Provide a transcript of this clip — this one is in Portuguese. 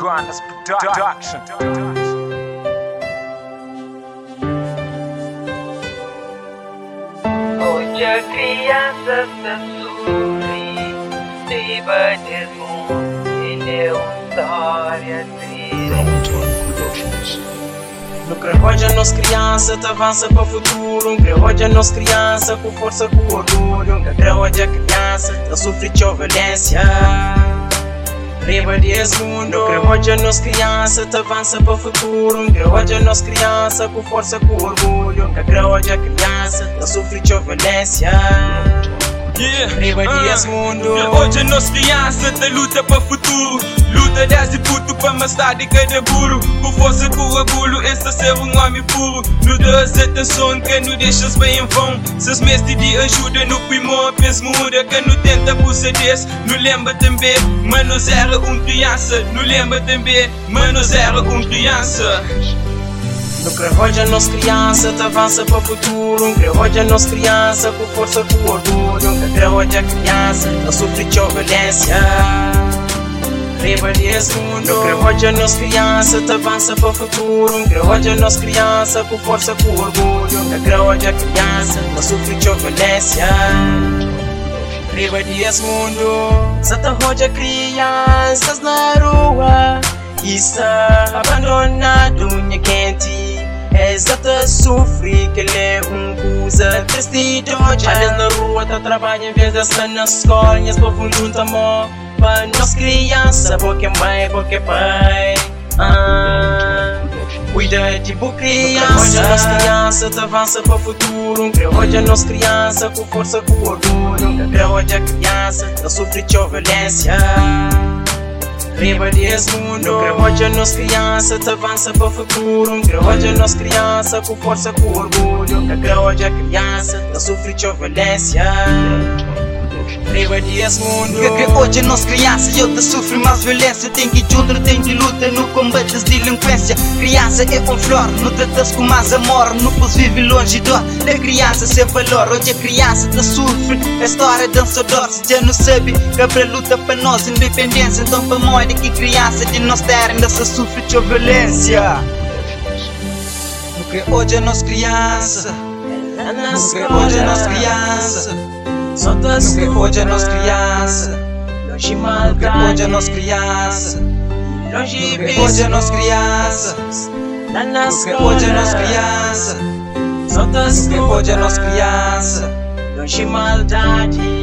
Grinders Production. Hoje a criança está sorri, de batismo, ele é uma história triste. No creolha nós criança te avança para o futuro Um creolha nós criança com força, com orgulho Um creolha criança te sofre de violência Riba desse mundo. No creolha nós criança te avança para o futuro creolha nós criança com força, com orgulho Um creolha criança te sofre de violência Yeah. Ah. mundo. Hoje a nossa criança da luta para o futuro. Luta desde puto para amassar de cada burro Com força, com orgulho, esse é ser um homem puro. No das atenção que não deixas bem em vão. Se as mestres de ajuda no primor Pensa muda. Que não tenta proceder Não lembra também, mas nós era um criança Não lembra também, mas nós era um criança No creolha nós criança te avança para o futuro Um creolha nós criança com força, com orgulho Um creolha criança te sofre de violência Riba desse mundo No creolha nós criança te avança para o futuro Um creolha nós criança com força, com orgulho Um creolha criança te sofre de violência Riba desse mundo Santa roja crianças na rua Está abandonado Sofre que ele é um coisa triste doja Aliás na rua tá trabalhando em vez de estar na escola. E as povo junto amor Para nós criança. Porque mãe, porque pai. Ah. Cuida de boa criança. Nós criança te avança para o futuro Um creolha nós criança com força, com orgulho. Um creolha criança te sofre de violência Desse mundo No creolha nós criança te avança para o futuro. Creolha nós criança com força, com orgulho. Um creolha criança te sofre de violência Riba desse mundo. Que que hoje nós criança eu te sofro mais violência. Tem que junto, tem de luta no combate de delinquência Criança é um flor, não tratas com mais amor. Não podes viver longe dó da criança sem valor Hoje a criança te sofre, a história dançador Se já não sabe, cabra luta para nós independência. Então para morrer que criança de nós ainda se sofre de violência. No que hoje nós criança. No que hoje nós criança Só te No que sofre hoje nós criança Longe No que maldade hoje nós criança Longe No que hoje nós criança Lá na No que hoje nós escola criança Só te No que hoje nós sofre criança Longe maldade